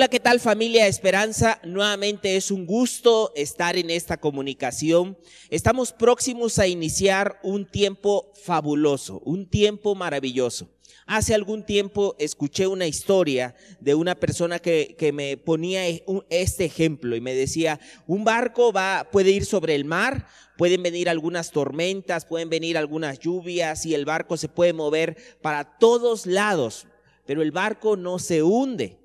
Hola, ¿qué tal familia Esperanza? Nuevamente es un gusto estar en esta comunicación. Estamos próximos a iniciar un tiempo fabuloso, un tiempo maravilloso. Hace algún tiempo escuché una historia de una persona que, que me ponía e, este ejemplo y me decía, un barco va, puede ir sobre el mar, pueden venir algunas tormentas, pueden venir algunas lluvias y el barco se puede mover para todos lados, pero el barco no se hunde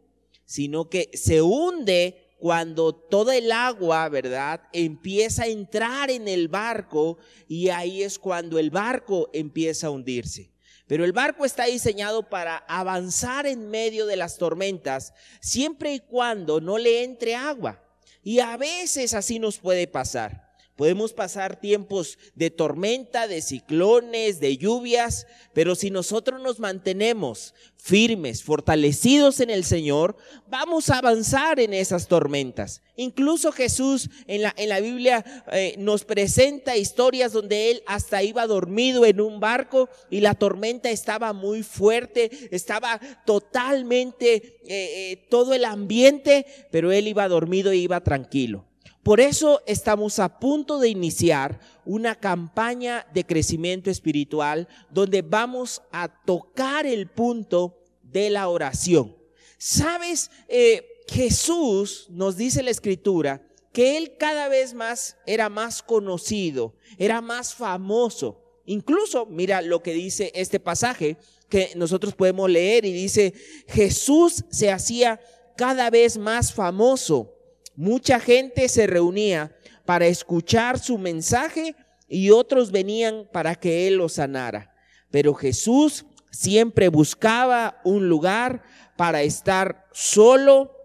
sino que se hunde cuando toda el agua, ¿verdad?, empieza a entrar en el barco y ahí es cuando el barco empieza a hundirse. Pero el barco está diseñado para avanzar en medio de las tormentas siempre y cuando no le entre agua. Y a veces así nos puede pasar. Podemos pasar tiempos de tormenta, de ciclones, de lluvias, pero si nosotros nos mantenemos firmes, fortalecidos en el Señor, vamos a avanzar en esas tormentas. Incluso Jesús en la, en la Biblia eh, nos presenta historias donde Él hasta iba dormido en un barco y la tormenta estaba muy fuerte, estaba totalmente eh, eh, todo el ambiente, pero Él iba dormido e iba tranquilo. Por eso estamos a punto de iniciar una campaña de crecimiento espiritual donde vamos a tocar el punto de la oración. ¿Sabes? Eh, Jesús nos dice la escritura que él cada vez más era más conocido, era más famoso. Incluso, mira lo que dice este pasaje que nosotros podemos leer y dice, Jesús se hacía cada vez más famoso Mucha gente se reunía para escuchar su mensaje y otros venían para que Él los sanara. Pero Jesús siempre buscaba un lugar para estar solo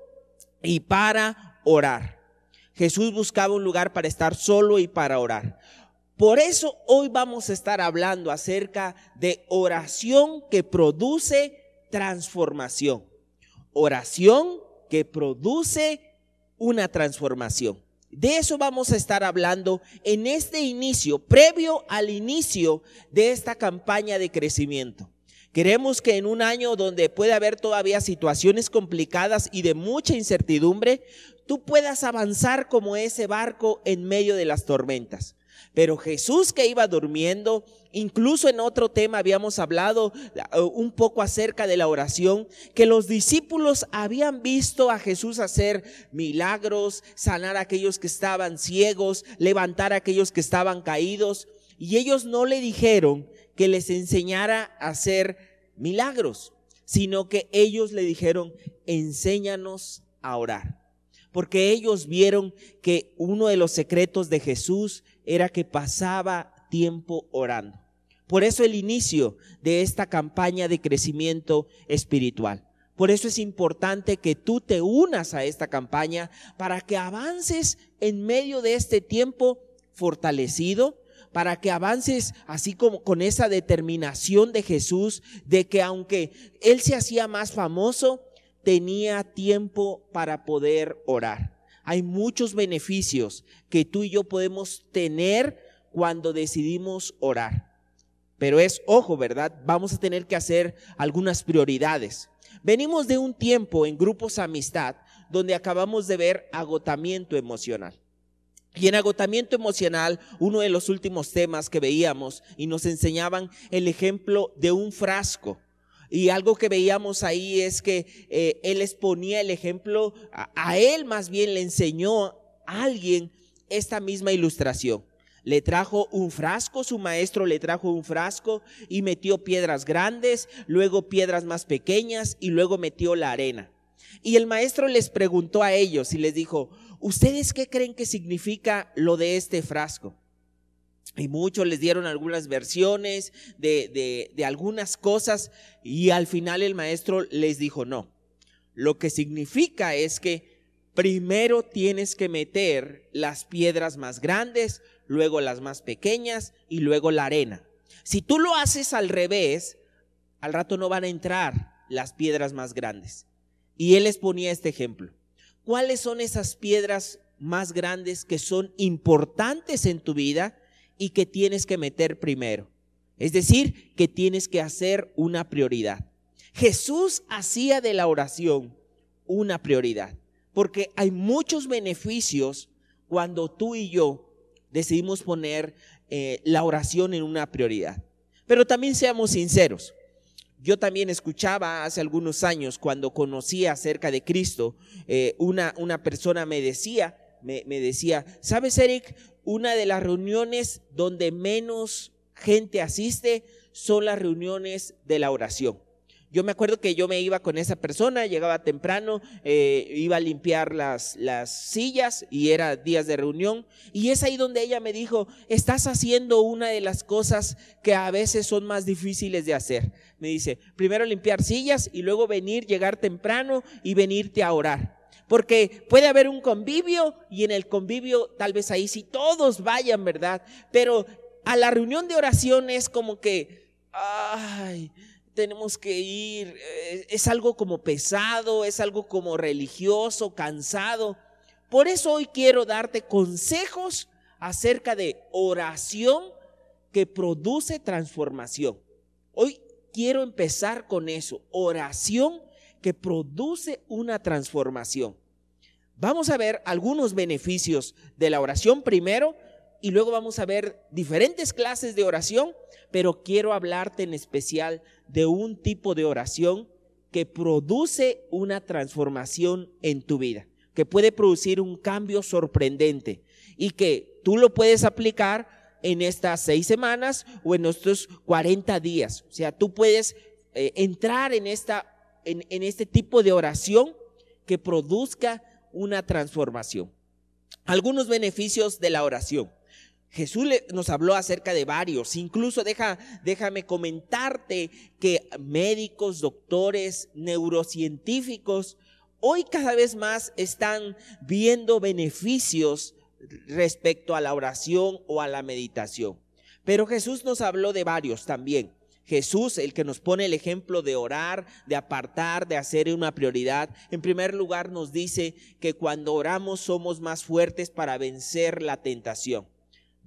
y para orar. Jesús buscaba un lugar para estar solo y para orar. Por eso hoy vamos a estar hablando acerca de oración que produce transformación. Oración que produce una transformación. De eso vamos a estar hablando en este inicio, previo al inicio de esta campaña de crecimiento. Queremos que en un año donde puede haber todavía situaciones complicadas y de mucha incertidumbre, tú puedas avanzar como ese barco en medio de las tormentas. Pero Jesús que iba durmiendo, incluso en otro tema habíamos hablado uh, un poco acerca de la oración, que los discípulos habían visto a Jesús hacer milagros, sanar a aquellos que estaban ciegos, levantar a aquellos que estaban caídos, y ellos no le dijeron que les enseñara a hacer milagros, sino que ellos le dijeron, enséñanos a orar. Porque ellos vieron que uno de los secretos de Jesús era que pasaba tiempo orando. Por eso el inicio de esta campaña de crecimiento espiritual. Por eso es importante que tú te unas a esta campaña para que avances en medio de este tiempo fortalecido, para que avances así como con esa determinación de Jesús de que aunque Él se hacía más famoso, tenía tiempo para poder orar hay muchos beneficios que tú y yo podemos tener cuando decidimos orar. Pero es, ojo, ¿verdad? Vamos a tener que hacer algunas prioridades. Venimos de un tiempo en grupos amistad donde acabamos de ver agotamiento emocional. Y en agotamiento emocional, uno de los últimos temas que veíamos y nos enseñaban el ejemplo de un frasco. Y algo que veíamos ahí es que eh, él exponía el ejemplo, a, él más bien le enseñó a alguien esta misma ilustración. Le trajo un frasco, su maestro le trajo un frasco y metió piedras grandes, luego piedras más pequeñas y luego metió la arena. Y el maestro les preguntó a ellos y les dijo, ¿ustedes qué creen que significa lo de este frasco? Y muchos les dieron algunas versiones de, de, algunas cosas y al final el maestro les dijo, no, lo que significa es que primero tienes que meter las piedras más grandes, luego las más pequeñas y luego la arena. Si tú lo haces al revés, al rato no van a entrar las piedras más grandes. Y él les ponía este ejemplo. ¿Cuáles son esas piedras más grandes que son importantes en tu vida y que tienes que meter primero. Es decir, que tienes que hacer una prioridad. Jesús hacía de la oración una prioridad. Porque hay muchos beneficios cuando tú y yo decidimos poner eh, la oración en una prioridad. Pero también seamos sinceros. Yo también escuchaba hace algunos años, cuando conocía acerca de Cristo, eh, una, una persona me decía, me, me decía, ¿sabes, Eric? Una de las reuniones donde menos gente asiste son las reuniones de la oración. Yo me acuerdo que yo me iba con esa persona, llegaba temprano, eh, iba a limpiar las, las sillas y era días de reunión. Y es ahí donde ella me dijo, estás haciendo una de las cosas que a veces son más difíciles de hacer. Me dice, primero limpiar sillas y luego venir, llegar temprano y venirte a orar. Porque puede haber un convivio y en el convivio tal vez ahí sí todos vayan, ¿verdad? Pero a la reunión de oración es como que, ay, tenemos que ir, eh, es algo como pesado, es algo como religioso, cansado. Por eso hoy quiero darte consejos acerca de oración que produce transformación. Hoy quiero empezar con eso, oración que produce una transformación. Vamos a ver algunos beneficios de la oración primero y luego vamos a ver diferentes clases de oración, pero quiero hablarte en especial de un tipo de oración que produce una transformación en tu vida, que puede producir un cambio sorprendente y que tú lo puedes aplicar en estas seis semanas o en estos 40 días. O sea, tú puedes eh, entrar en, esta, en, este tipo de oración que produzca una transformación. Algunos beneficios de la oración. Jesús nos habló acerca de varios. Incluso deja, déjame comentarte que médicos, doctores, neurocientíficos, hoy cada vez más están viendo beneficios respecto a la oración o a la meditación. Pero Jesús nos habló de varios también. Jesús, el que nos pone el ejemplo de orar, de apartar, de hacer una prioridad, en primer lugar nos dice que cuando oramos somos más fuertes para vencer la tentación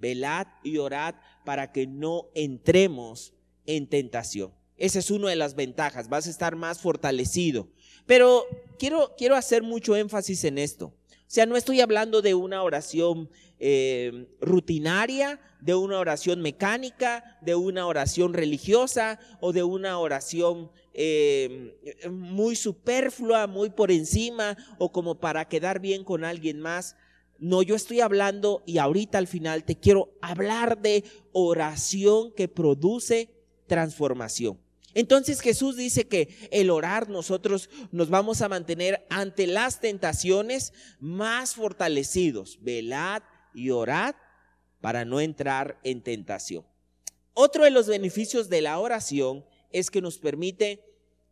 velad y orad para que no entremos en tentación. Esa es una de las ventajas, vas a estar más fortalecido. Pero quiero, quiero hacer mucho énfasis en esto. Sea, no estoy hablando de una oración eh, rutinaria, de una oración mecánica, de una oración religiosa o de una oración eh, muy superflua, muy por encima o como para quedar bien con alguien más. No, yo estoy hablando y ahorita al final te quiero hablar de oración que produce transformación. Entonces Jesús dice que el orar nosotros nos vamos a mantener ante las tentaciones más fortalecidos. Velad y orad para no entrar en tentación. Otro de los beneficios de la oración es que nos permite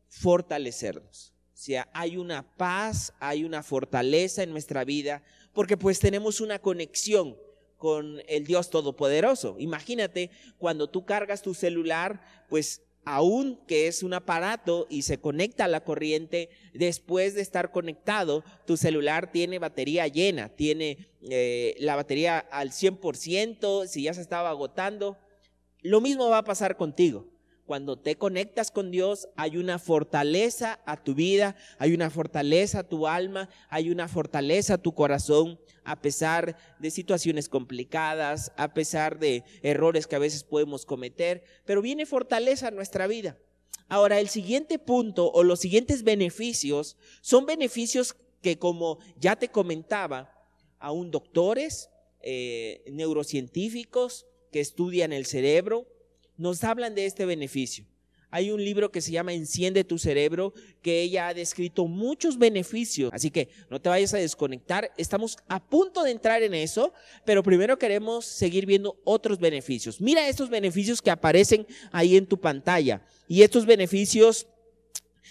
fortalecernos. O sea, hay una paz, hay una fortaleza en nuestra vida, porque pues tenemos una conexión con el Dios Todopoderoso. Imagínate cuando tú cargas tu celular, pues aún que es un aparato y se conecta a la corriente, después de estar conectado, tu celular tiene batería llena, tiene eh, la batería al 100%, si ya se estaba agotando, lo mismo va a pasar contigo. Cuando te conectas con Dios, hay una fortaleza a tu vida, hay una fortaleza a tu alma, hay una fortaleza a tu corazón, a pesar de situaciones complicadas, a pesar de errores que a veces podemos cometer, pero viene fortaleza a nuestra vida. Ahora, el siguiente punto o los siguientes beneficios son beneficios que, como ya te comentaba, aún doctores, eh, neurocientíficos que estudian el cerebro, nos hablan de este beneficio. Hay un libro que se llama Enciende tu cerebro, que ella ha descrito muchos beneficios. Así que no te vayas a desconectar. Estamos a punto de entrar en eso, pero primero queremos seguir viendo otros beneficios. Mira estos beneficios que aparecen ahí en tu pantalla. Y estos beneficios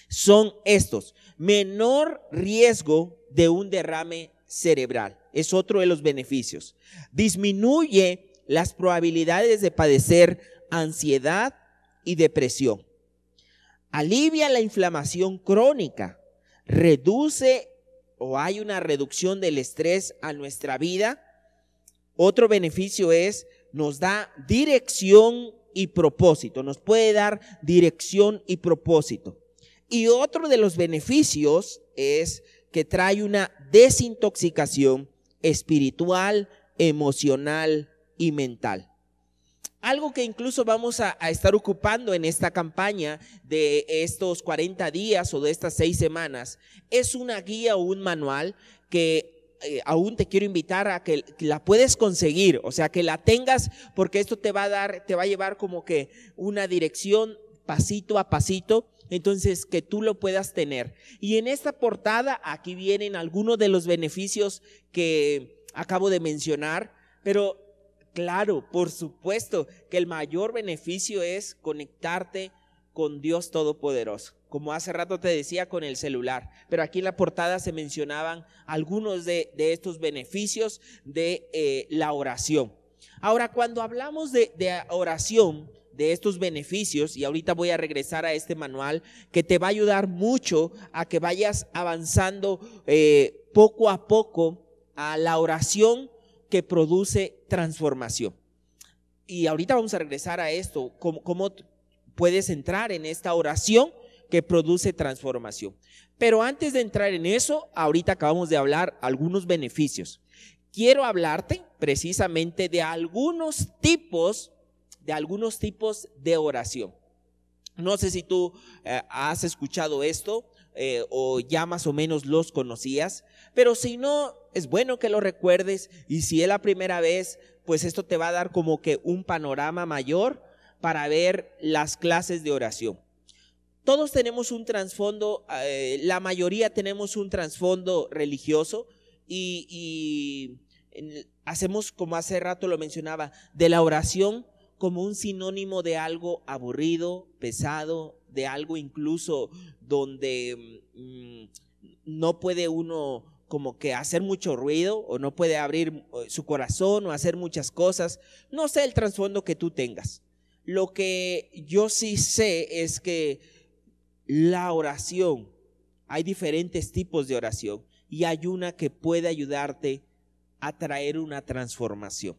son estos. Menor riesgo de un derrame cerebral. Es otro de los beneficios. Disminuye las probabilidades de padecer ansiedad y depresión. Alivia la inflamación crónica, reduce o hay una reducción del estrés a nuestra vida. Otro beneficio es, nos da dirección y propósito, nos puede dar dirección y propósito. Y otro de los beneficios es que trae una desintoxicación espiritual, emocional y mental. Algo que incluso vamos a, estar ocupando en esta campaña de estos 40 días o de estas seis semanas es una guía o un manual que eh, aún te quiero invitar a que, la puedes conseguir, o sea, que la tengas porque esto te va a dar, te va a llevar como que una dirección pasito a pasito entonces que tú lo puedas tener. Y en esta portada aquí vienen algunos de los beneficios que acabo de mencionar, pero claro, por supuesto que el mayor beneficio es conectarte con Dios Todopoderoso. Como hace rato te decía con el celular, pero aquí en la portada se mencionaban algunos de, estos beneficios de eh, la oración. Ahora, cuando hablamos de, oración, de estos beneficios, y ahorita voy a regresar a este manual que te va a ayudar mucho a que vayas avanzando eh, poco a poco a la oración que produce transformación. Y ahorita vamos a regresar a esto, cómo, cómo puedes entrar en esta oración que produce transformación. Pero antes de entrar en eso, ahorita acabamos de hablar algunos beneficios. Quiero hablarte precisamente de algunos tipos, de algunos tipos de oración. No sé si tú eh, has escuchado esto eh, o ya más o menos los conocías, pero si no, es bueno que lo recuerdes y si es la primera vez, pues esto te va a dar como que un panorama mayor para ver las clases de oración. Todos tenemos un trasfondo, eh, la mayoría tenemos un trasfondo religioso y, hacemos, como hace rato lo mencionaba, de la oración como un sinónimo de algo aburrido, pesado, de algo incluso donde mm, no puede uno como que hacer mucho ruido o no puede abrir eh, su corazón o hacer muchas cosas. No sé el trasfondo que tú tengas. Lo que yo sí sé es que la oración, hay diferentes tipos de oración y hay una que puede ayudarte a traer una transformación.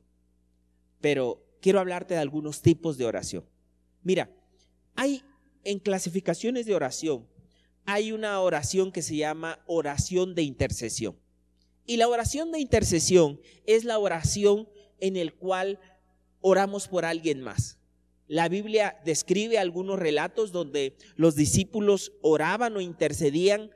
Pero quiero hablarte de algunos tipos de oración. Mira, hay en clasificaciones de oración, hay una oración que se llama oración de intercesión. Y la oración de intercesión es la oración en el cual oramos por alguien más. La Biblia describe algunos relatos donde los discípulos oraban o intercedían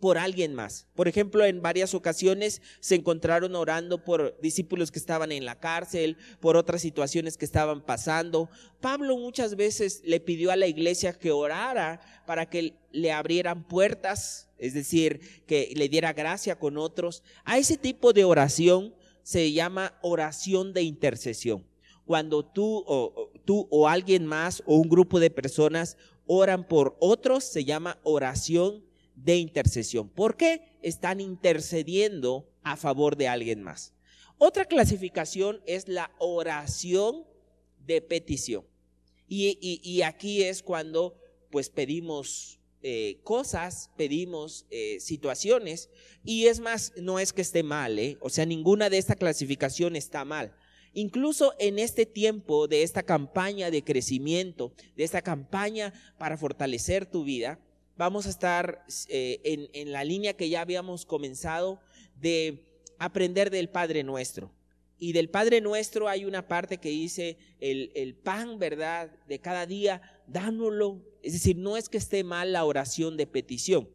por alguien más. Por ejemplo, en varias ocasiones se encontraron orando por discípulos que estaban en la cárcel, por otras situaciones que estaban pasando. Pablo muchas veces le pidió a la iglesia que orara para que le abrieran puertas, es decir, que le diera gracia con otros. A ese tipo de oración se llama oración de intercesión. Cuando tú o, tú o alguien más o un grupo de personas oran por otros, se llama oración de intercesión. ¿Por qué están intercediendo a favor de alguien más? Otra clasificación es la oración de petición. Y, aquí es cuando pues pedimos eh, cosas, pedimos eh, situaciones, y es más, no es que esté mal, ¿eh? o sea, ninguna de esta clasificación está mal. Incluso en este tiempo de esta campaña de crecimiento, de esta campaña para fortalecer tu vida, vamos a estar eh, en, la línea que ya habíamos comenzado de aprender del Padre Nuestro. Y del Padre Nuestro hay una parte que dice el, pan, ¿verdad? De cada día, dánoslo. Es decir, no es que esté mal la oración de petición,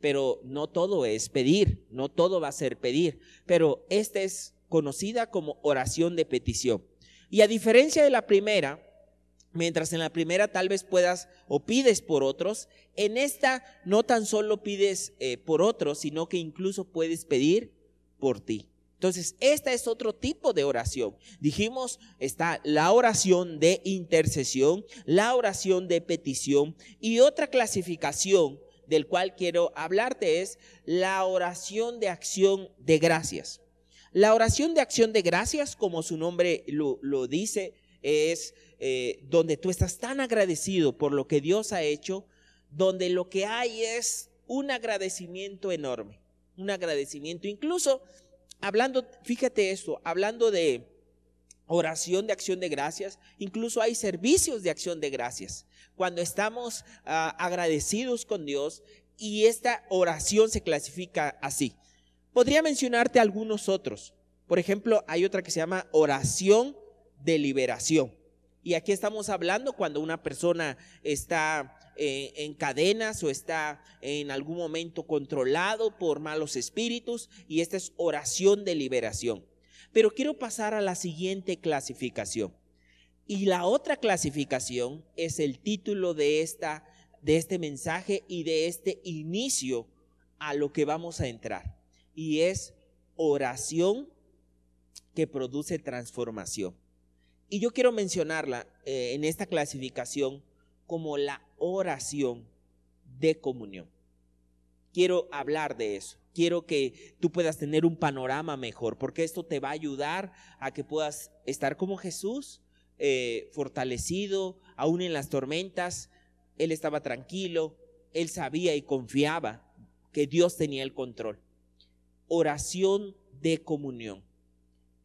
pero no todo es pedir, no todo va a ser pedir. Pero esta es conocida como oración de petición. Y a diferencia de la primera, Mientras en la primera tal vez puedas o pides por otros, en esta no tan solo pides eh, por otros, sino que incluso puedes pedir por ti. Entonces, esta es otro tipo de oración. Dijimos, está la oración de intercesión, la oración de petición y otra clasificación del cual quiero hablarte es la oración de acción de gracias. La oración de acción de gracias, como su nombre lo, lo dice, es eh, donde tú estás tan agradecido por lo que Dios ha hecho, donde lo que hay es un agradecimiento enorme, un agradecimiento. Incluso hablando, fíjate esto, hablando de oración de acción de gracias, incluso hay servicios de acción de gracias. cuando estamos ah, agradecidos con Dios y esta oración se clasifica así. Podría mencionarte algunos otros. Por ejemplo, hay otra que se llama oración de liberación. Y aquí estamos hablando cuando una persona está eh, en cadenas o está en algún momento controlado por malos espíritus y esta es oración de liberación. Pero quiero pasar a la siguiente clasificación. Y la otra clasificación es el título de, esta, de este mensaje y de este inicio a lo que vamos a entrar. Y es oración que produce transformación. Y yo quiero mencionarla eh, en esta clasificación como la oración de comunión. Quiero hablar de eso. Quiero que tú puedas tener un panorama mejor, porque esto te va a ayudar a que puedas estar como Jesús, eh, fortalecido, aún en las tormentas. Él estaba tranquilo, él sabía y confiaba que Dios tenía el control. Oración de comunión.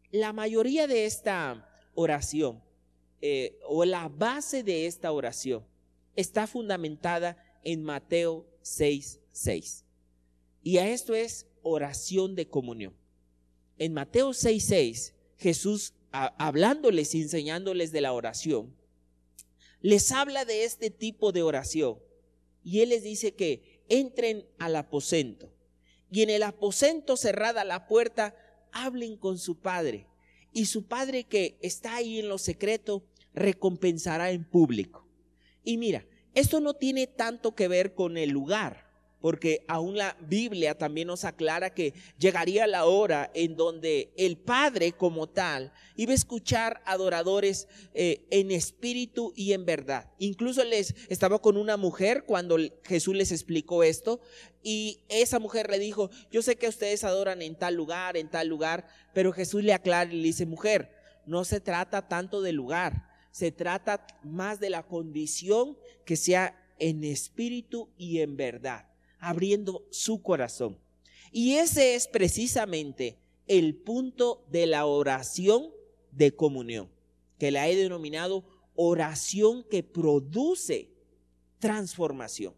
La mayoría de esta oración eh, o la base de esta oración está fundamentada en Mateo 6, 6. Y a esto es oración de comunión. En Mateo 6, 6, Jesús, hablándoles y enseñándoles de la oración, les habla de este tipo de oración. Y Él les dice que entren al aposento. Y en el aposento cerrada la puerta, hablen con su Padre y su Padre que está ahí en lo secreto recompensará en público. Y mira, esto no tiene tanto que ver con el lugar, porque aún la Biblia también nos aclara que llegaría la hora en donde el Padre como tal iba a escuchar adoradores eh, en espíritu y en verdad. Incluso les estaba con una mujer cuando Jesús les explicó esto y esa mujer le dijo, yo sé que ustedes adoran en tal lugar, en tal lugar, pero Jesús le aclara y le dice, mujer, no se trata tanto del lugar, se trata más de la condición que sea en espíritu y en verdad abriendo su corazón. Y ese es precisamente el punto de la oración de comunión, que la he denominado oración que produce transformación.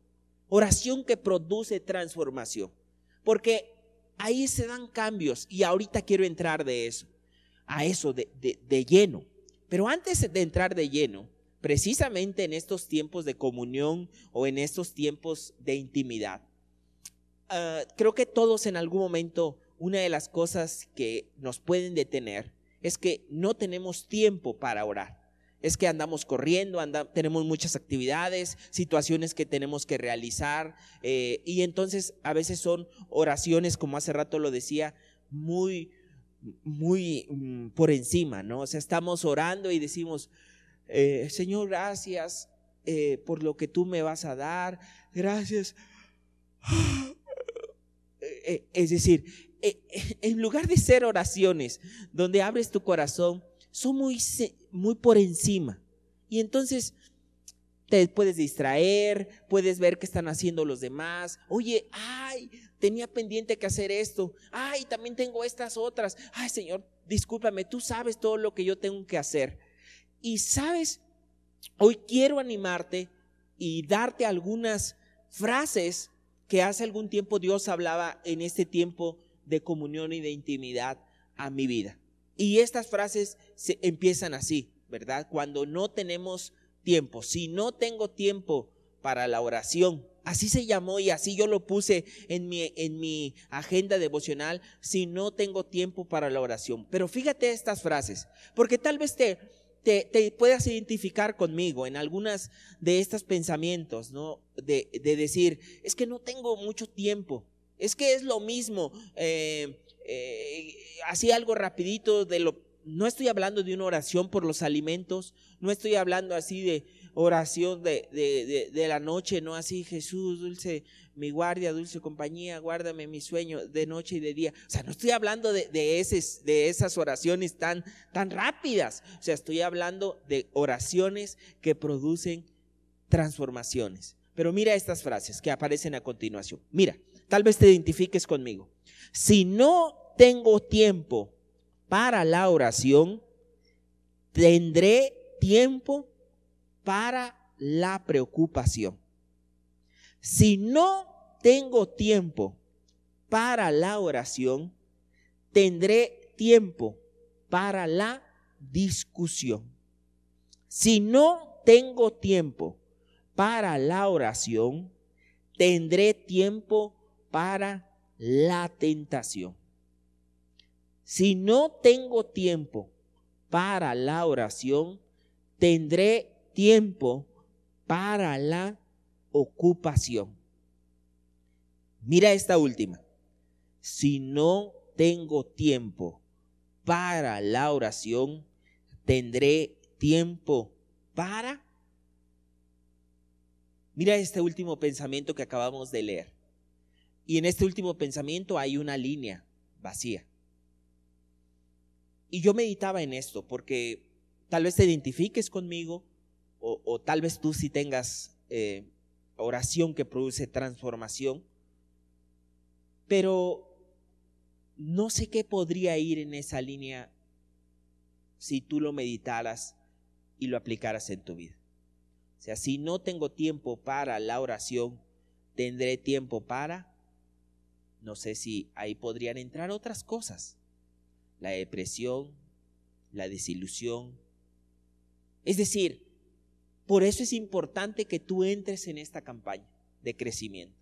Oración que produce transformación. Porque ahí se dan cambios y ahorita quiero entrar de eso, a eso de, de lleno. Pero antes de entrar de lleno, precisamente en estos tiempos de comunión o en estos tiempos de intimidad, Ah, creo que todos en algún momento, una de las cosas que nos pueden detener es que no tenemos tiempo para orar. Es que andamos corriendo, tenemos muchas actividades, situaciones que tenemos que realizar eh, y entonces a veces son oraciones, como hace rato lo decía, muy, muy mm, por encima, ¿no? O sea, estamos orando y decimos, eh, Señor, gracias eh, por lo que tú me vas a dar, gracias es decir, eh, en lugar de ser oraciones donde abres tu corazón, son muy, muy por encima. Y entonces te puedes distraer, puedes ver qué están haciendo los demás. Oye, ay, tenía pendiente que hacer esto. Ay, también tengo estas otras. Ay, Señor, discúlpame, tú sabes todo lo que yo tengo que hacer. Y sabes, hoy quiero animarte y darte algunas frases que hace algún tiempo Dios hablaba en este tiempo de comunión y de intimidad a mi vida. Y estas frases se empiezan así, ¿verdad? Cuando no tenemos tiempo, si no tengo tiempo para la oración, así se llamó y así yo lo puse en mi, en mi agenda devocional, si no tengo tiempo para la oración. Pero fíjate estas frases, porque tal vez te, te, puedas identificar conmigo en algunas de estos pensamientos, ¿no? De, decir, es que no tengo mucho tiempo, es que es lo mismo, eh, eh, así algo rapidito de lo, no estoy hablando de una oración por los alimentos, no estoy hablando así de oración de, de, de la noche, no así, Jesús, dulce mi guardia, dulce compañía, guárdame mi sueño de noche y de día. O sea, no estoy hablando de, de, de esas oraciones tan, tan rápidas. O sea, estoy hablando de oraciones que producen transformaciones. Pero mira estas frases que aparecen a continuación. Mira, tal vez te identifiques conmigo. Si no tengo tiempo para la oración, tendré tiempo para la preocupación. Si no tengo tiempo para la oración, tendré tiempo para la discusión. Si no tengo tiempo para la oración, tendré tiempo para la tentación. Si no tengo tiempo para la oración, tendré tiempo para la ocupación. Mira esta última. Si no tengo tiempo para la oración, tendré tiempo para... Mira este último pensamiento que acabamos de leer. Y en este último pensamiento hay una línea vacía. Y yo meditaba en esto porque tal vez te identifiques conmigo o, tal vez tú sí tengas eh, oración que produce transformación, pero no sé qué podría ir en esa línea si tú lo meditaras y lo aplicaras en tu vida. O sea, si no tengo tiempo para la oración, tendré tiempo para, no sé si ahí podrían entrar otras cosas, la depresión, la desilusión. Es decir, por eso es importante que tú entres en esta campaña de crecimiento.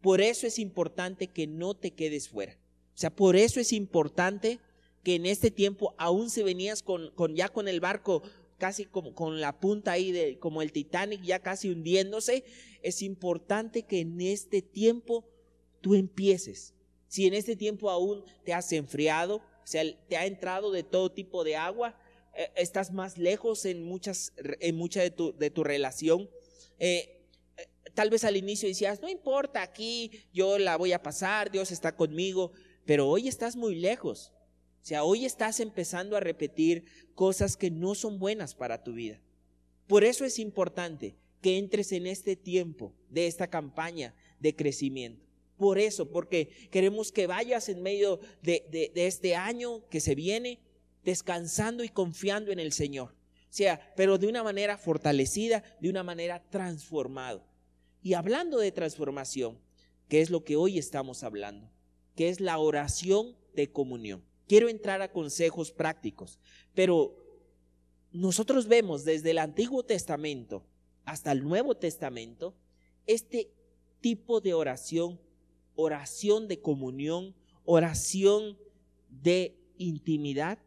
Por eso es importante que no te quedes fuera. O sea, por eso es importante que en este tiempo, aún si venías con, con ya con el barco casi como con la punta ahí de como el Titanic ya casi hundiéndose, es importante que en este tiempo tú empieces. Si en este tiempo aún te has enfriado, o sea, te ha entrado de todo tipo de agua, eh, estás más lejos en muchas en mucha de tu, de tu relación. Eh, eh, tal vez al inicio decías, no importa, aquí yo la voy a pasar, Dios está conmigo, pero hoy estás muy lejos. O sea, hoy estás empezando a repetir cosas que no son buenas para tu vida. Por eso es importante que entres en este tiempo de esta campaña de crecimiento. Por eso, porque queremos que vayas en medio de, este año que se viene descansando y confiando en el Señor. O sea, pero de una manera fortalecida, de una manera transformada. Y hablando de transformación, que es lo que hoy estamos hablando, que es la oración de comunión. Quiero entrar a consejos prácticos, pero nosotros vemos desde el Antiguo Testamento hasta el Nuevo Testamento este tipo de oración, oración de comunión, oración de intimidad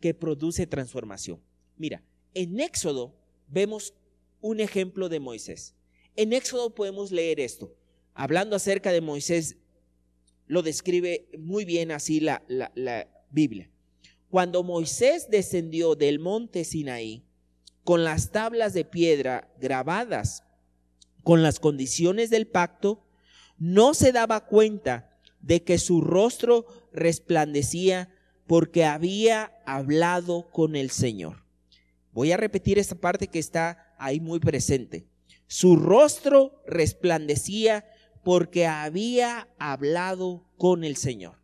que produce transformación. Mira, en Éxodo vemos un ejemplo de Moisés. En Éxodo podemos leer esto. Hablando acerca de Moisés, lo describe muy bien así la, la, Biblia. Cuando Moisés descendió del monte Sinaí con las tablas de piedra grabadas con las condiciones del pacto, no se daba cuenta de que su rostro resplandecía porque había hablado con el Señor. Voy a repetir esta parte que está ahí muy presente. Su rostro resplandecía porque había hablado con el Señor.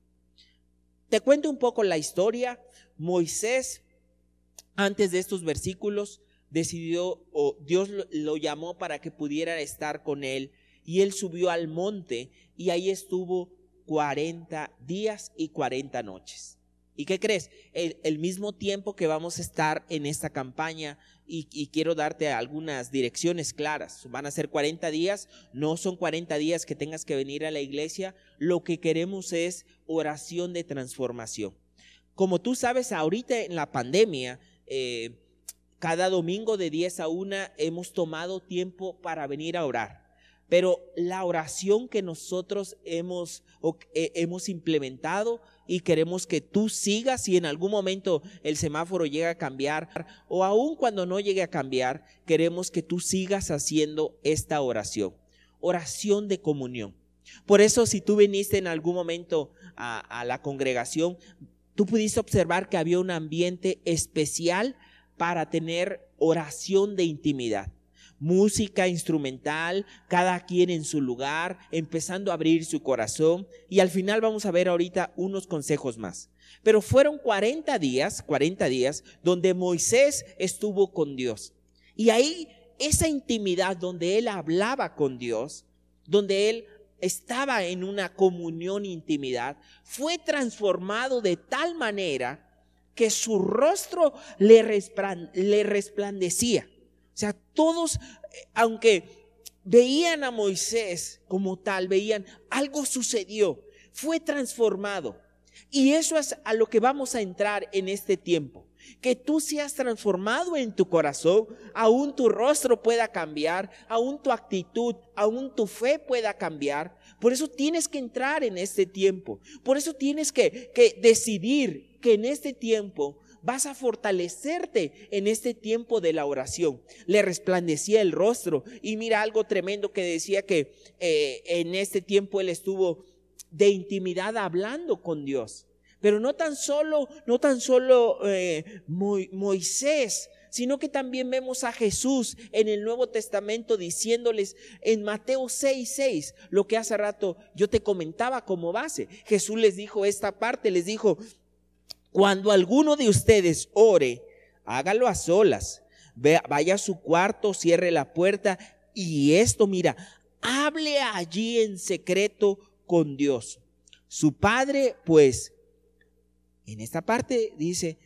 Te cuento un poco la historia. Moisés, antes de estos versículos, decidió, o Dios lo, llamó para que pudiera estar con él, y él subió al monte y ahí estuvo 40 días y 40 noches. ¿Y qué crees? El, mismo tiempo que vamos a estar en esta campaña y, quiero darte algunas direcciones claras. Van a ser 40 días, no son 40 días que tengas que venir a la iglesia. Lo que queremos es oración de transformación. Como tú sabes, ahorita en la pandemia, eh, cada domingo de 10 a 1 hemos tomado tiempo para venir a orar. Pero la oración que nosotros hemos, eh, hemos implementado y queremos que tú sigas si en algún momento el semáforo llega a cambiar o aun cuando no llegue a cambiar, queremos que tú sigas haciendo esta oración, oración de comunión. Por eso si tú viniste en algún momento a, a la congregación, tú pudiste observar que había un ambiente especial para tener oración de intimidad música instrumental, cada quien en su lugar, empezando a abrir su corazón y al final vamos a ver ahorita unos consejos más. Pero fueron 40 días, 40 días donde Moisés estuvo con Dios. Y ahí esa intimidad donde él hablaba con Dios, donde él estaba en una comunión intimidad, fue transformado de tal manera que su rostro le, resplandecía. O sea, todos, eh, aunque veían a Moisés como tal, veían algo sucedió, fue transformado. Y eso es a lo que vamos a entrar en este tiempo. Que tú seas transformado en tu corazón, aún tu rostro pueda cambiar, aún tu actitud, aún tu fe pueda cambiar. Por eso tienes que entrar en este tiempo. Por eso tienes que, que decidir que en este tiempo vas a fortalecerte en este tiempo de la oración. Le resplandecía el rostro y mira algo tremendo que decía que eh, en este tiempo él estuvo de intimidad hablando con Dios. Pero no tan solo, no tan solo eh, Moisés, sino que también vemos a Jesús en el Nuevo Testamento diciéndoles en Mateo 6, 6, lo que hace rato yo te comentaba como base. Jesús les dijo esta parte, les dijo, cuando alguno de ustedes ore, hágalo a solas, vaya a su cuarto, cierre la puerta y esto, mira, hable allí en secreto con Dios. Su Padre, pues, en esta parte dice,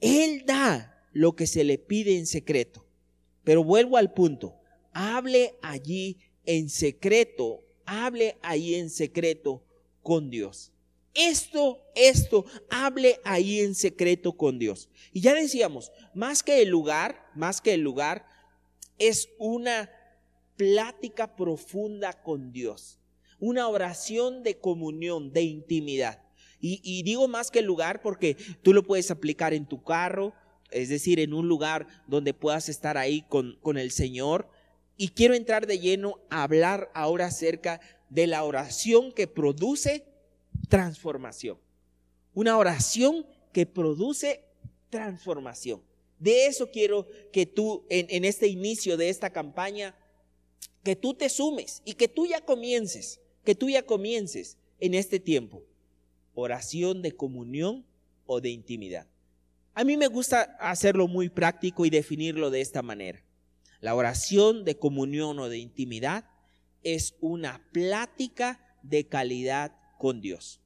Él da lo que se le pide en secreto. Pero vuelvo al punto, hable allí en secreto, hable allí en secreto con Dios. Esto, esto, hable ahí en secreto con Dios. Y ya decíamos, más que el lugar, más que el lugar, es una plática profunda con Dios una oración de comunión, de intimidad. Y, digo más que el lugar porque tú lo puedes aplicar en tu carro, es decir, en un lugar donde puedas estar ahí con, con el Señor. Y quiero entrar de lleno a hablar ahora acerca de la oración que produce transformación. Una oración que produce transformación. De eso quiero que tú en, en, este inicio de esta campaña, que tú te sumes y que tú ya comiences que tú ya comiences en este tiempo. Oración de comunión o de intimidad. A mí me gusta hacerlo muy práctico y definirlo de esta manera. La oración de comunión o de intimidad es una plática de calidad con Dios.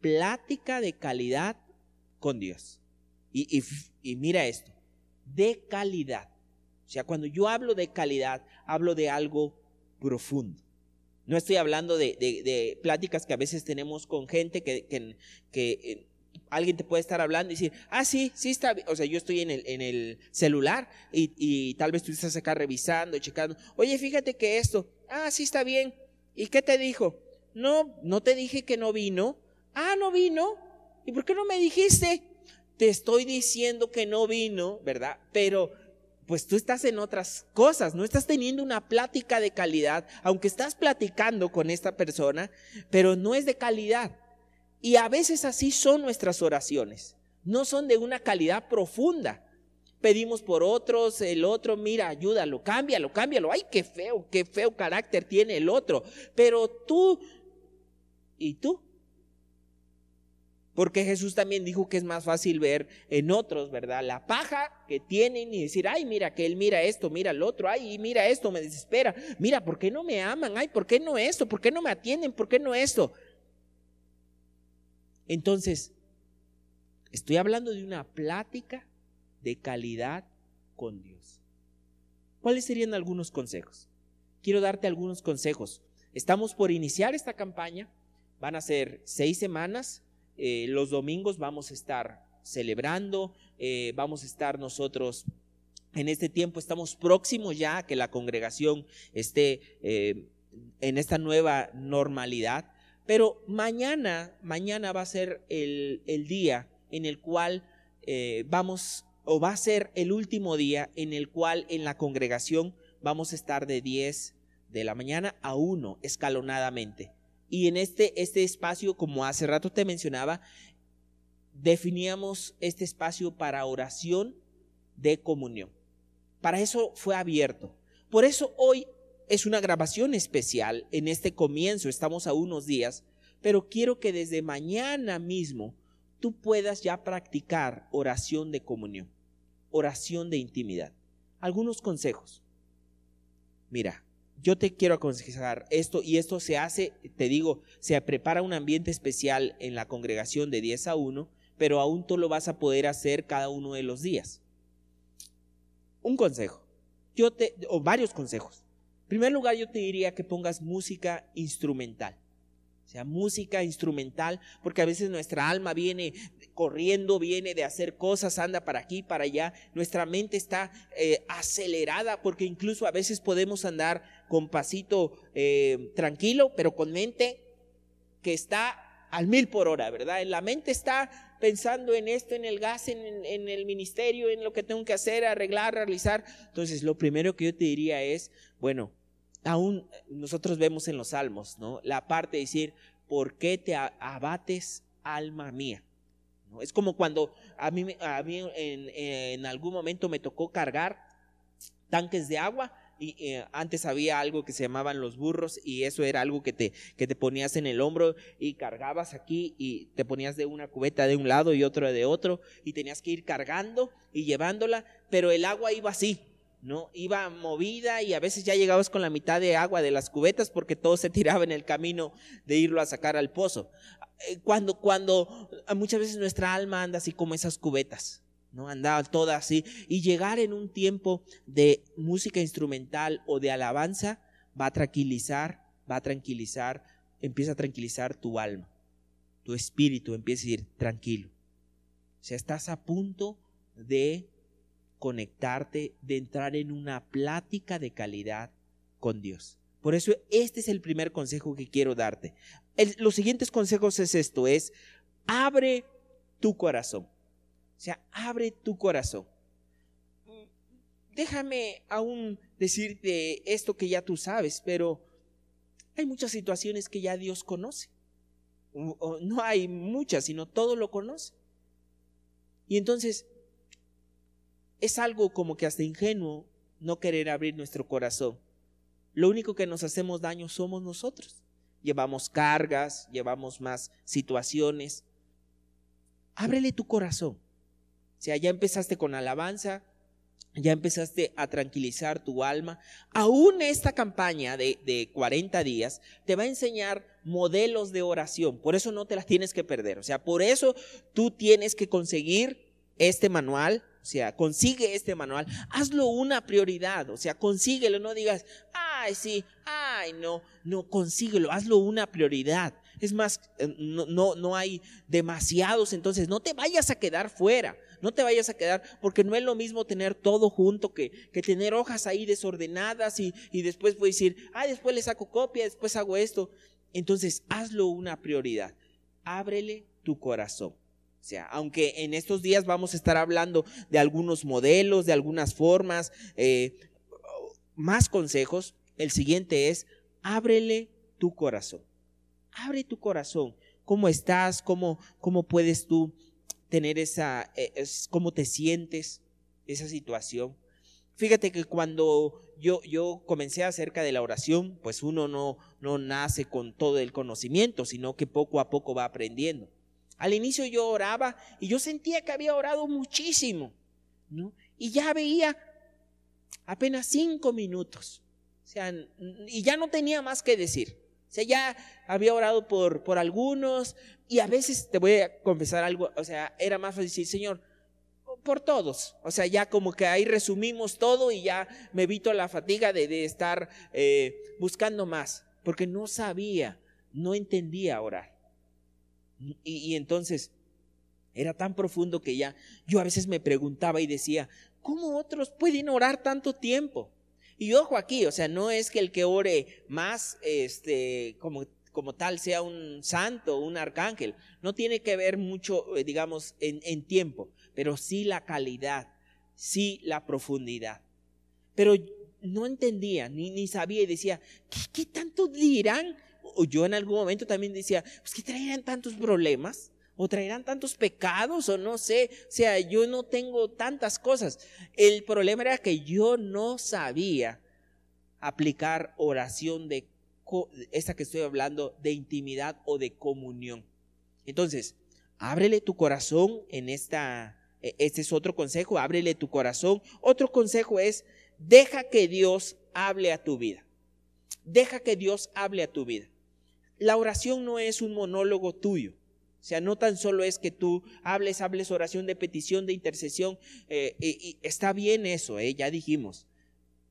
Plática de calidad con Dios. Y, y, mira esto, de calidad. O sea, cuando yo hablo de calidad, hablo de algo profundo. No estoy hablando de, pláticas que a veces tenemos con gente que, eh, alguien te puede estar hablando y decir, ah, sí, sí está. O sea, yo estoy en el, en el celular y, tal vez tú estás acá revisando y checando. Oye, fíjate que esto, ah, sí está bien. ¿Y qué te dijo? No, no te dije que no vino. Ah, no vino. ¿Y por qué no me dijiste? Te estoy diciendo que no vino, ¿verdad? Pero pues tú estás en otras cosas, no estás teniendo una plática de calidad, aunque estás platicando con esta persona, pero no es de calidad. Y a veces así son nuestras oraciones, no son de una calidad profunda. Pedimos por otros, el otro, mira, ayúdalo, cámbialo, cámbialo. Ay, qué feo, qué feo carácter tiene el otro. Pero tú, ¿y tú? Porque Jesús también dijo que es más fácil ver en otros, ¿verdad? La paja que tienen y decir, ay, mira que él mira esto, mira el otro, ay, mira esto, me desespera. Mira, ¿por qué no me aman? Ay, ¿por qué no esto? ¿Por qué no me atienden? ¿Por qué no esto? Entonces, estoy hablando de una plática de calidad con Dios. ¿Cuáles serían algunos consejos? Quiero darte algunos consejos. Estamos por iniciar esta campaña. Van a ser seis semanas. Eh, los domingos vamos a estar celebrando, eh, vamos a estar nosotros en este tiempo, estamos próximos ya a que la congregación esté eh, en esta nueva normalidad, pero mañana, mañana va a ser el, el día en el cual vamos, o va a ser el último día en el cual en la congregación vamos a estar de 10 de la mañana a 1 escalonadamente. Y en este, este espacio, como hace rato te mencionaba, definíamos este espacio para oración de comunión. Para eso fue abierto. Por eso hoy es una grabación especial en este comienzo, estamos a unos días, pero quiero que desde mañana mismo tú puedas ya practicar oración de comunión, oración de intimidad. Algunos consejos. mira, yo te quiero aconsejar esto y esto se hace, te digo, se prepara un ambiente especial en la congregación de 10 a 1, pero aún tú lo vas a poder hacer cada uno de los días. Un consejo, yo te, o varios consejos. En primer lugar, yo te diría que pongas música instrumental sea música instrumental, porque a veces nuestra alma viene corriendo, viene de hacer cosas, anda para aquí, para allá, nuestra mente está eh, acelerada, porque incluso a veces podemos andar con pasito eh, tranquilo, pero con mente que está al mil por hora, ¿verdad? En la mente está pensando en esto, en el gas, en, en, el ministerio, en lo que tengo que hacer, arreglar, realizar. Entonces, lo primero que yo te diría es, bueno, aún nosotros vemos en los salmos, ¿no? La parte de decir, ¿por qué te abates, alma mía? Es como cuando a mí, a mí en, algún momento me tocó cargar tanques de agua y eh, antes había algo que se llamaban los burros y eso era algo que te, que te ponías en el hombro y cargabas aquí y te ponías de una cubeta de un lado y otro de otro y tenías que ir cargando y llevándola, pero el agua iba así, ¿no? Iba movida y a veces ya llegabas con la mitad de agua de las cubetas porque todo se tiraba en el camino de irlo a sacar al pozo. Eh, cuando, cuando muchas veces nuestra alma anda así como esas cubetas, ¿no? Andaba toda así. Y llegar en un tiempo de música instrumental o de alabanza va a tranquilizar, va a tranquilizar, empieza a tranquilizar tu alma. Tu espíritu empieza a ir tranquilo. O sea, estás a punto de conectarte, de entrar en una plática de calidad con Dios. Por eso este es el primer consejo que quiero darte. los siguientes consejos es esto, es abre tu corazón. O sea, abre tu corazón. Déjame aún decirte esto que ya tú sabes, pero hay muchas situaciones que ya Dios conoce. No hay muchas, sino todo lo conoce. Y entonces es algo como que hasta ingenuo no querer abrir nuestro corazón. Lo único que nos hacemos daño somos nosotros. Llevamos cargas, llevamos más situaciones. Ábrele tu corazón. O sea, ya empezaste con alabanza, ya empezaste a tranquilizar tu alma. Aún esta campaña de, de 40 días te va a enseñar modelos de oración. Por eso no te las tienes que perder. O sea, por eso tú tienes que conseguir este manual o sea, consigue este manual, hazlo una prioridad, o sea, consíguelo, no digas, ay, sí, ay, no, no, consíguelo, hazlo una prioridad. Es más, eh, no, no, no hay demasiados, entonces no te vayas a quedar fuera, no te vayas a quedar, porque no es lo mismo tener todo junto que, que tener hojas ahí desordenadas y, y después voy a decir, ay, después le saco copia, después hago esto. Entonces, hazlo una prioridad, ábrele tu corazón. O sea, aunque en estos días vamos a estar hablando de algunos modelos, de algunas formas, eh, más consejos, el siguiente es, ábrele tu corazón. Abre tu corazón. ¿Cómo estás? ¿Cómo, cómo puedes tú tener esa, eh, cómo te sientes esa situación? Fíjate que cuando yo, yo comencé acerca de la oración, pues uno no, no nace con todo el conocimiento, sino que poco a poco va aprendiendo. Al inicio yo oraba y yo sentía que había orado muchísimo, ¿no? Y ya veía apenas cinco minutos. O sea, y ya no tenía más que decir. O sea, ya había orado por, por algunos y a veces te voy a confesar algo, o sea, era más fácil decir, Señor, por todos. O sea, ya como que ahí resumimos todo y ya me evito la fatiga de, estar eh, buscando más, porque no sabía, no entendía orar. Y, entonces era tan profundo que ya yo a veces me preguntaba y decía, ¿cómo otros pueden orar tanto tiempo? Y ojo aquí, o sea, no es que el que ore más, este, como, como tal sea un santo, un arcángel, no tiene que ver mucho, eh, digamos, en, en tiempo, pero sí la calidad, sí la profundidad. Pero no entendía, ni, ni sabía y decía, ¿qué, ¿qué, tanto dirán o yo en algún momento también decía, pues que traerán tantos problemas, o traerán tantos pecados, o no sé, o sea, yo no tengo tantas cosas. El problema era que yo no sabía aplicar oración de esta que estoy hablando, de intimidad o de comunión. Entonces, ábrele tu corazón en esta, e, este es otro consejo, ábrele tu corazón. Otro consejo es, deja que Dios hable a tu vida. Deja que Dios hable a tu vida. La oración no es un monólogo tuyo. O sea, no tan solo es que tú hables, hables oración de petición, de intercesión. Eh, y, está bien eso, eh, ya dijimos.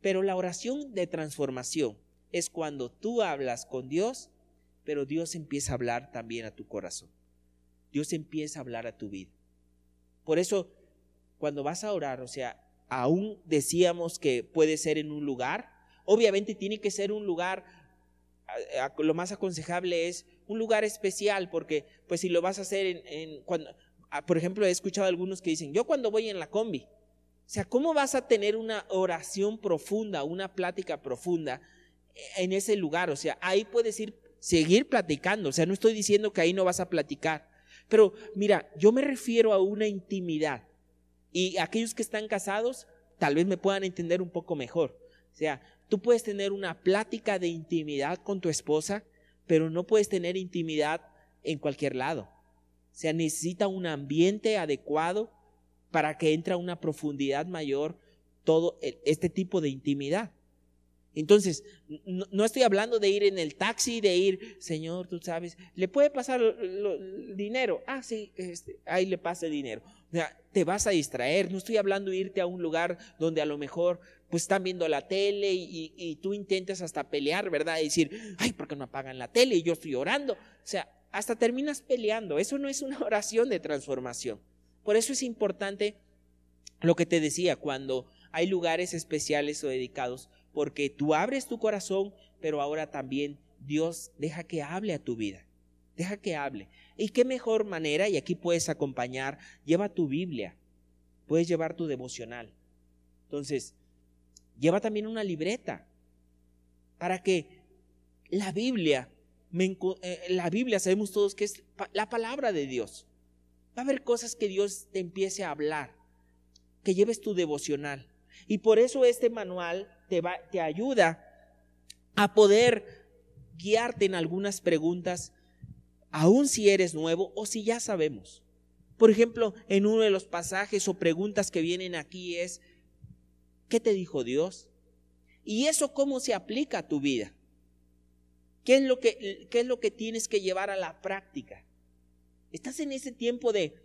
Pero la oración de transformación es cuando tú hablas con Dios, pero Dios empieza a hablar también a tu corazón. Dios empieza a hablar a tu vida. Por eso, cuando vas a orar, o sea, aún decíamos que puede ser en un lugar, obviamente tiene que ser un lugar, lo más aconsejable es un lugar especial, porque pues si lo vas a hacer en, cuando, por ejemplo, he escuchado a algunos que dicen, yo cuando voy en la combi, o sea, ¿cómo vas a tener una oración profunda, una plática profunda en ese lugar? O sea, ahí puedes ir, seguir platicando. O sea, no estoy diciendo que ahí no vas a platicar. Pero mira, yo me refiero a una intimidad. Y aquellos que están casados, tal vez me puedan entender un poco mejor. O sea, tú puedes tener una plática de intimidad con tu esposa, pero no puedes tener intimidad en cualquier lado. O sea, necesita un ambiente adecuado para que entre a una profundidad mayor todo e, este tipo de intimidad. Entonces, no, estoy hablando de ir en el taxi, de ir, Señor, tú sabes, ¿le puede pasar dinero? Ah, sí, este, ahí le pasa el dinero. O sea, te vas a distraer. No estoy hablando de irte a un lugar donde a lo mejor pues están viendo la tele y, tú intentas hasta pelear, ¿verdad? Y decir, ay, ¿por qué no apagan la tele? Y yo estoy orando. O sea, hasta terminas peleando. Eso no es una oración de transformación. Por eso es importante lo que te decía, cuando hay lugares especiales o dedicados, porque tú abres tu corazón, pero ahora también Dios deja que hable a tu vida. Deja que hable. ¿Y qué mejor manera? Y aquí puedes acompañar, lleva tu Biblia, puedes llevar tu devocional. Entonces, lleva también una libreta para que la Biblia, eh, la Biblia sabemos todos que es la palabra de Dios. Va a haber cosas que Dios te empiece a hablar, que lleves tu devocional. Y por eso este manual te, va, te ayuda a poder guiarte en algunas preguntas, aun si eres nuevo o si ya sabemos. Por ejemplo, en uno de los pasajes o preguntas que vienen aquí es, ¿qué te dijo Dios? ¿Y eso cómo se aplica a tu vida? ¿Qué es lo que, qué es lo que tienes que llevar a la práctica? Estás en ese tiempo de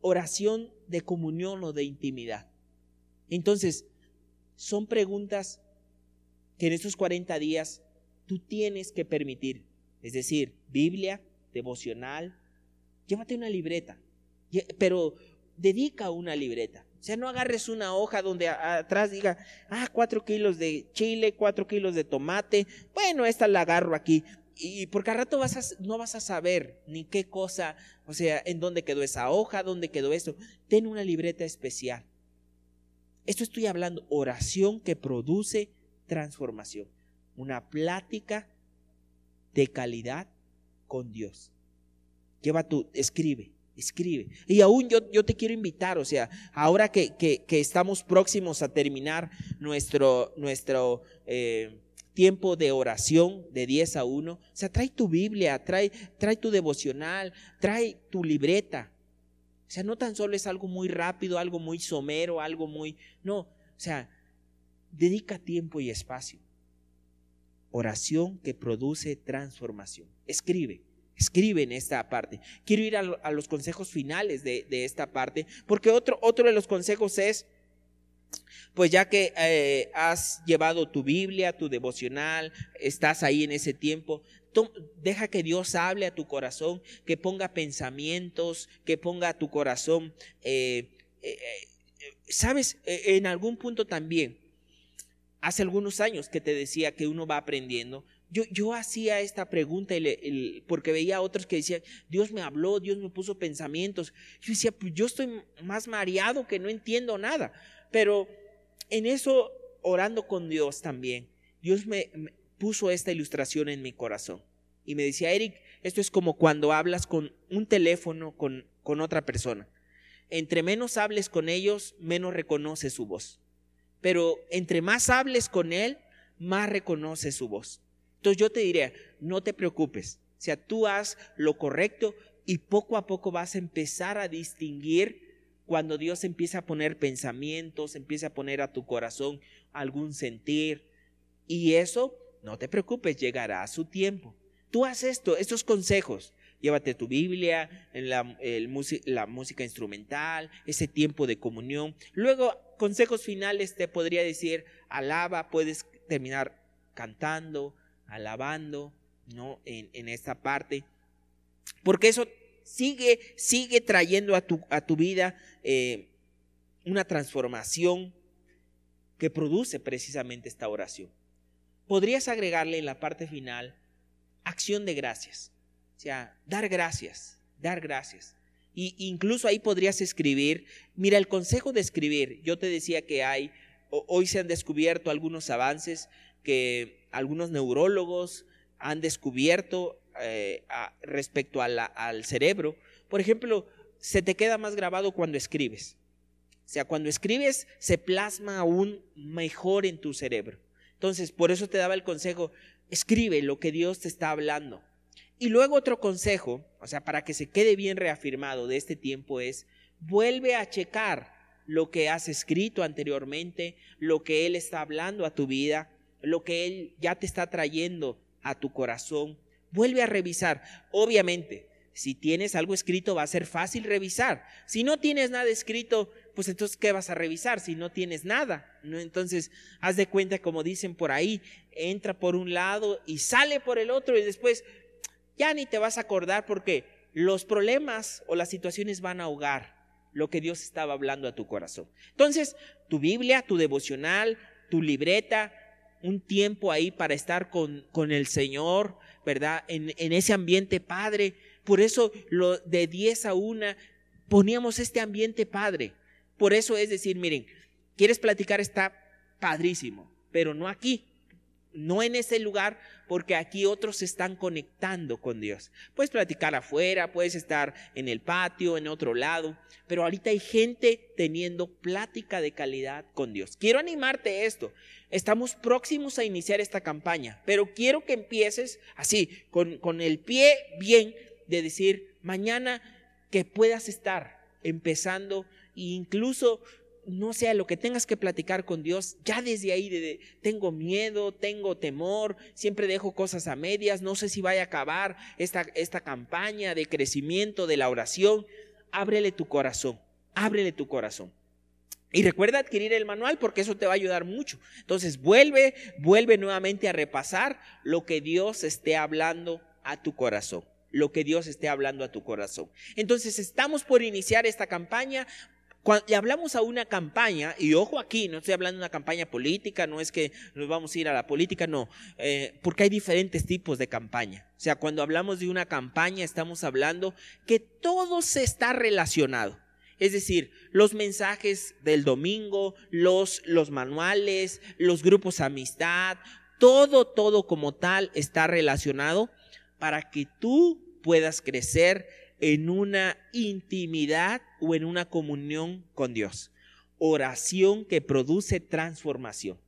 oración, de comunión o de intimidad. Entonces, son preguntas que en estos 40 días tú tienes que permitir. Es decir, Biblia, devocional, llévate una libreta, pero dedica una libreta. O sea, no agarres una hoja donde atrás diga, ah, cuatro kilos de chile, cuatro kilos de tomate. Bueno, esta la agarro aquí y porque al rato vas no vas a saber ni qué cosa, o sea, en dónde quedó esa hoja, dónde quedó esto. Ten una libreta especial. Esto estoy hablando, oración que produce transformación. Una plática de calidad con Dios. Lleva tu, escribe, escribe. Y aún yo, yo te quiero invitar, o sea, ahora que, que, que estamos próximos a terminar nuestro, nuestro eh, tiempo de oración de 10 a 1. O sea, trae tu Biblia, trae, trae tu devocional, trae tu libreta. O sea, no tan solo es algo muy rápido, algo muy somero, algo muy... No, o sea, dedica tiempo y espacio. Oración que produce transformación. Escribe, escribe en esta parte. Quiero ir a, los consejos finales de, de, esta parte, porque otro, otro de los consejos es pues ya que eh, has llevado tu Biblia, tu devocional, estás ahí en ese tiempo, deja que Dios hable a tu corazón, que ponga pensamientos, que ponga a tu corazón, eh, eh, sabes, en algún punto también, hace algunos años que te decía que uno va aprendiendo, yo, hacía esta pregunta porque veía a otros que decían, Dios me habló, Dios me puso pensamientos. Yo decía, pues yo estoy más mareado que no entiendo nada. Pero en eso, orando con Dios también, Dios me, puso esta ilustración en mi corazón. Y me decía, Eric, esto es como cuando hablas con un teléfono con, con otra persona. Entre menos hables con ellos, menos reconoce su voz. Pero entre más hables con él, más reconoce su voz. Entonces yo te diría, no te preocupes. O sea, tú haz lo correcto y poco a poco vas a empezar a distinguir cuando Dios empieza a poner pensamientos, empieza a poner a tu corazón algún sentir, Y eso, no te preocupes, llegará a su tiempo. Tú haz esto, estos consejos. Llévate tu Biblia, la, la música instrumental, ese tiempo de comunión. Luego, consejos finales te podría decir, alaba, puedes terminar cantando, alabando, ¿no? En, en esta parte. Porque eso sigue, sigue trayendo a tu, a tu vida eh, una transformación que produce precisamente esta oración. Podrías agregarle en la parte final acción de gracias, o sea, dar gracias, dar gracias. Y incluso ahí podrías escribir, mira, el consejo de escribir, yo te decía que hay, hoy se han descubierto algunos avances que algunos neurólogos han descubierto eh, respecto al cerebro. Por ejemplo, se te queda más grabado cuando escribes. O sea, cuando escribes se plasma aún mejor en tu cerebro. Entonces, por eso te daba el consejo, escribe lo que Dios te está hablando. Y luego otro consejo, o sea, para que se quede bien reafirmado de este tiempo es, vuelve a checar lo que has escrito anteriormente, lo que Él está hablando a tu vida, lo que Él ya te está trayendo a tu corazón. Vuelve a revisar. Obviamente, si tienes algo escrito va a ser fácil revisar. Si no tienes nada escrito, pues entonces ¿qué vas a revisar si no tienes nada? ¿No? Entonces, haz de cuenta como dicen por ahí, entra por un lado y sale por el otro y después ya ni te vas a acordar porque los problemas o las situaciones van a ahogar lo que Dios estaba hablando a tu corazón. Entonces, tu Biblia, tu devocional, tu libreta, un tiempo ahí para estar con, con el Señor, ¿verdad? En, en, ese ambiente padre. Por eso lo de 10 a 1 poníamos este ambiente padre. Por eso es decir, miren, quieres platicar está padrísimo, pero no aquí, no en ese lugar, porque aquí otros se están conectando con Dios. Puedes platicar afuera, puedes estar en el patio, en otro lado, pero ahorita hay gente teniendo plática de calidad con Dios. Quiero animarte a esto. Estamos próximos a iniciar esta campaña, pero quiero que empieces así, con, con el pie bien de decir, mañana que puedas estar empezando e incluso no sea lo que tengas que platicar con Dios, ya desde ahí tengo miedo, tengo temor, siempre dejo cosas a medias, no sé si vaya a acabar esta, esta campaña de crecimiento de la oración, ábrele tu corazón, ábrele tu corazón. Y recuerda adquirir el manual porque eso te va a ayudar mucho. Entonces vuelve, vuelve nuevamente a repasar lo que Dios esté hablando a tu corazón lo que Dios esté hablando a tu corazón. Entonces estamos por iniciar esta campaña. Cuando hablamos a una campaña, y ojo aquí, no estoy hablando de una campaña política, no es que nos vamos a ir a la política, no, eh, porque hay diferentes tipos de campaña. O sea, cuando hablamos de una campaña, estamos hablando que todo se está relacionado. Es decir, los mensajes del domingo, los, los manuales, los grupos amistad, todo, todo como tal está relacionado para que tú puedas crecer en una intimidad o en una comunión con Dios. Oración que produce transformación.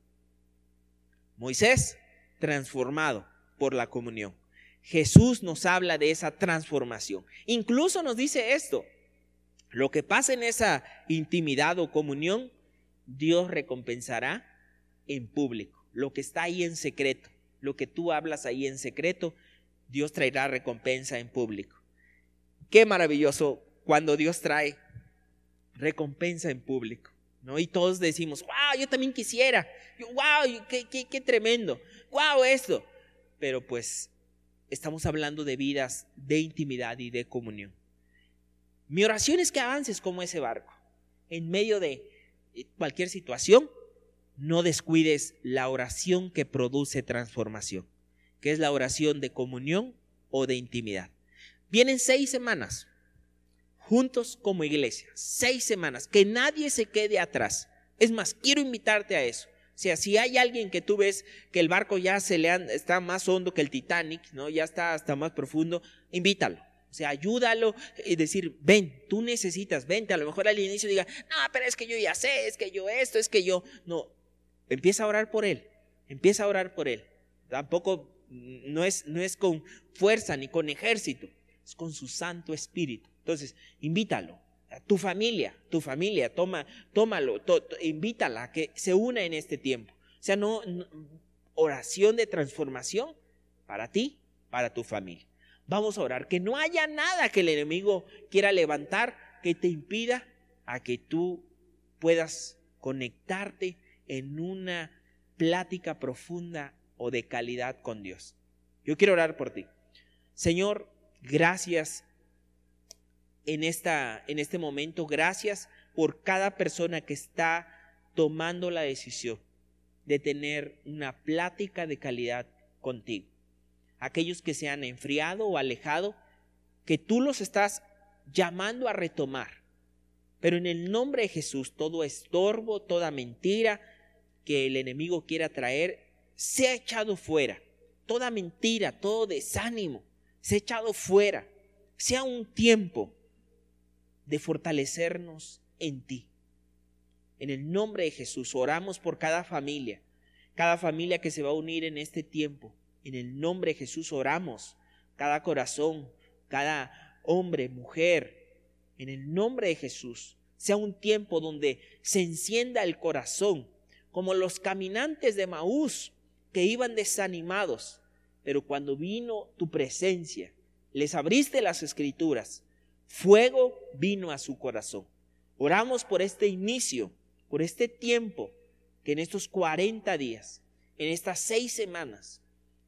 Moisés, transformado por la comunión. Jesús nos habla de esa transformación. Incluso nos dice esto, lo que pasa en esa intimidad o comunión, Dios recompensará en público. Lo que está ahí en secreto, lo que tú hablas ahí en secreto, Dios traerá recompensa en público. Qué maravilloso cuando Dios trae recompensa en público. ¿no? Y todos decimos, wow, yo también quisiera, wow, qué, qué, qué tremendo, wow, esto. Pero pues estamos hablando de vidas de intimidad y de comunión. Mi oración es que avances como ese barco. En medio de cualquier situación, no descuides la oración que produce transformación, que es la oración de comunión o de intimidad. Vienen seis semanas juntos como iglesia. Seis semanas. Que nadie se quede atrás. Es más, quiero invitarte a eso. O sea, si hay alguien que tú ves que el barco ya se le está más hondo que el Titanic, ¿no? Ya está hasta más profundo, invítalo. O sea, ayúdalo y decir, ven, tú necesitas, vente. A lo mejor al inicio diga, no, pero es que yo ya sé, es que yo esto, es que yo. No, empieza a orar por él. Empieza a orar por él. Tampoco no es, no es con fuerza ni con ejército es con su Santo Espíritu. Entonces, invítalo. A tu familia, tu familia, toma, tómalo, invítala a que se una en este tiempo. O sea, no, oración de transformación para ti, para tu familia. Vamos a orar, que no haya nada que el enemigo quiera levantar que te impida a que tú puedas conectarte en una plática profunda o de calidad con Dios. Yo quiero orar por ti. Señor, gracias en, esta, en este momento. Gracias por cada persona que está tomando la decisión de tener una plática de calidad contigo. Aquellos que se han enfriado o alejado, que tú los estás llamando a retomar. Pero en el nombre de Jesús, todo estorbo, toda mentira que el enemigo quiera traer, se ha echado fuera. Toda mentira, todo desánimo, se ha echado fuera. Sea un tiempo de fortalecernos en ti. En el nombre de Jesús oramos por cada familia, cada familia que se va a unir en este tiempo. En el nombre de Jesús oramos, cada corazón, cada hombre, mujer, en el nombre de Jesús, sea un tiempo donde se encienda el corazón, como los caminantes de Maús que iban desanimados, pero cuando vino tu presencia, les abriste las escrituras, fuego vino a su corazón. Oramos por este inicio, por este tiempo, que en estos 40 días, en estas seis semanas,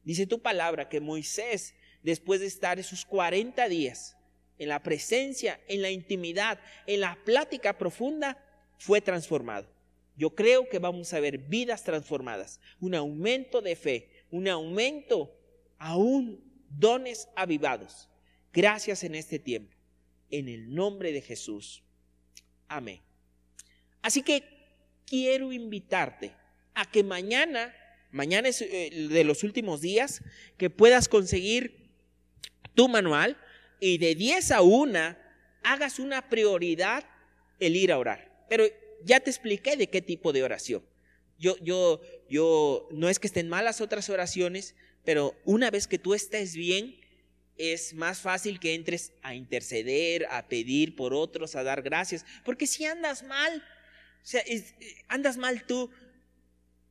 dice tu palabra que Moisés, después de estar esos 40 días en la presencia, en la intimidad, en la plática profunda, fue transformado. Yo creo que vamos a ver vidas transformadas, un aumento de fe, un aumento aún dones avivados. Gracias en este tiempo. En el nombre de Jesús. Amén. Así que quiero invitarte a que mañana, mañana es eh, de los últimos días, que puedas conseguir tu manual y de 10 a 1 hagas una prioridad el ir a orar. Pero ya te expliqué de qué tipo de oración. Yo, yo, yo, no es que estén malas otras oraciones, pero una vez que tú estés bien, es más fácil que entres a interceder, a pedir por otros, a dar gracias. Porque si andas mal, o sea, andas mal tú,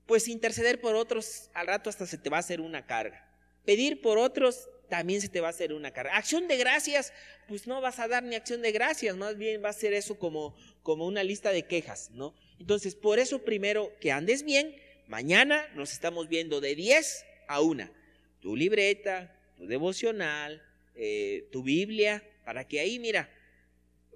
pues interceder por otros al rato hasta se te va a hacer una carga. Pedir por otros también se te va a hacer una carga. Acción de gracias, pues no vas a dar ni acción de gracias, más bien va a ser eso como, como una lista de quejas, ¿no? Entonces, por eso primero que andes bien, mañana nos estamos viendo de 10 a 1. Tu libreta, tu devocional, eh, tu Biblia, para que ahí, mira,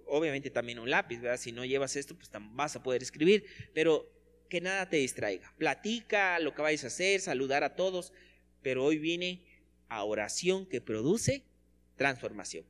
obviamente también un lápiz, ¿verdad? Si no llevas esto, pues vas a poder escribir, pero que nada te distraiga. Platica lo que vayas a hacer, saludar a todos, pero hoy viene a oración que produce transformación.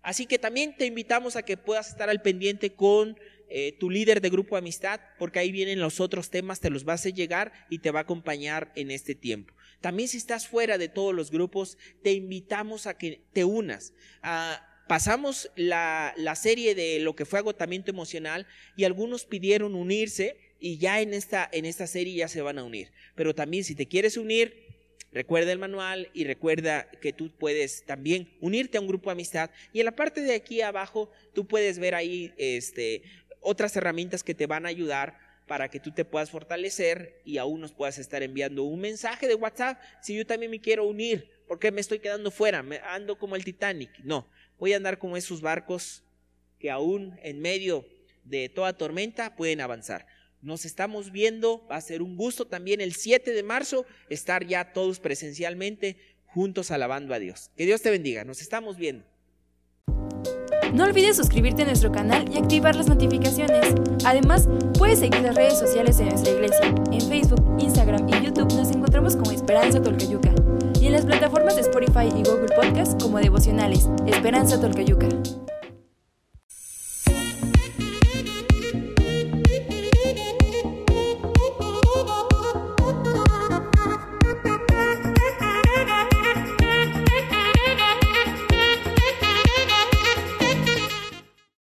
Así que también te invitamos a que puedas estar al pendiente con eh, tu líder de grupo amistad, porque ahí vienen los otros temas, te los vas a llegar y te va a acompañar en este tiempo. También si estás fuera de todos los grupos, te invitamos a que te unas. Ah, pasamos la, la serie de lo que fue agotamiento emocional y algunos pidieron unirse y ya en esta, en esta serie ya se van a unir. Pero también si te quieres unir, Recuerda el manual y recuerda que tú puedes también unirte a un grupo de amistad. Y en la parte de aquí abajo tú puedes ver ahí este, otras herramientas que te van a ayudar para que tú te puedas fortalecer y aún nos puedas estar enviando un mensaje de WhatsApp si yo también me quiero unir, porque me estoy quedando fuera, me ando como el Titanic. No, voy a andar como esos barcos que aún en medio de toda tormenta pueden avanzar. Nos estamos viendo, va a ser un gusto también el 7 de marzo estar ya todos presencialmente juntos alabando a Dios. Que Dios te bendiga, nos estamos viendo. No olvides suscribirte a nuestro canal y activar las notificaciones. Además, puedes seguir las redes sociales de nuestra iglesia. En Facebook, Instagram y YouTube nos encontramos como Esperanza Tolcayuca. Y en las plataformas de Spotify y Google Podcast como devocionales. Esperanza Tolcayuca.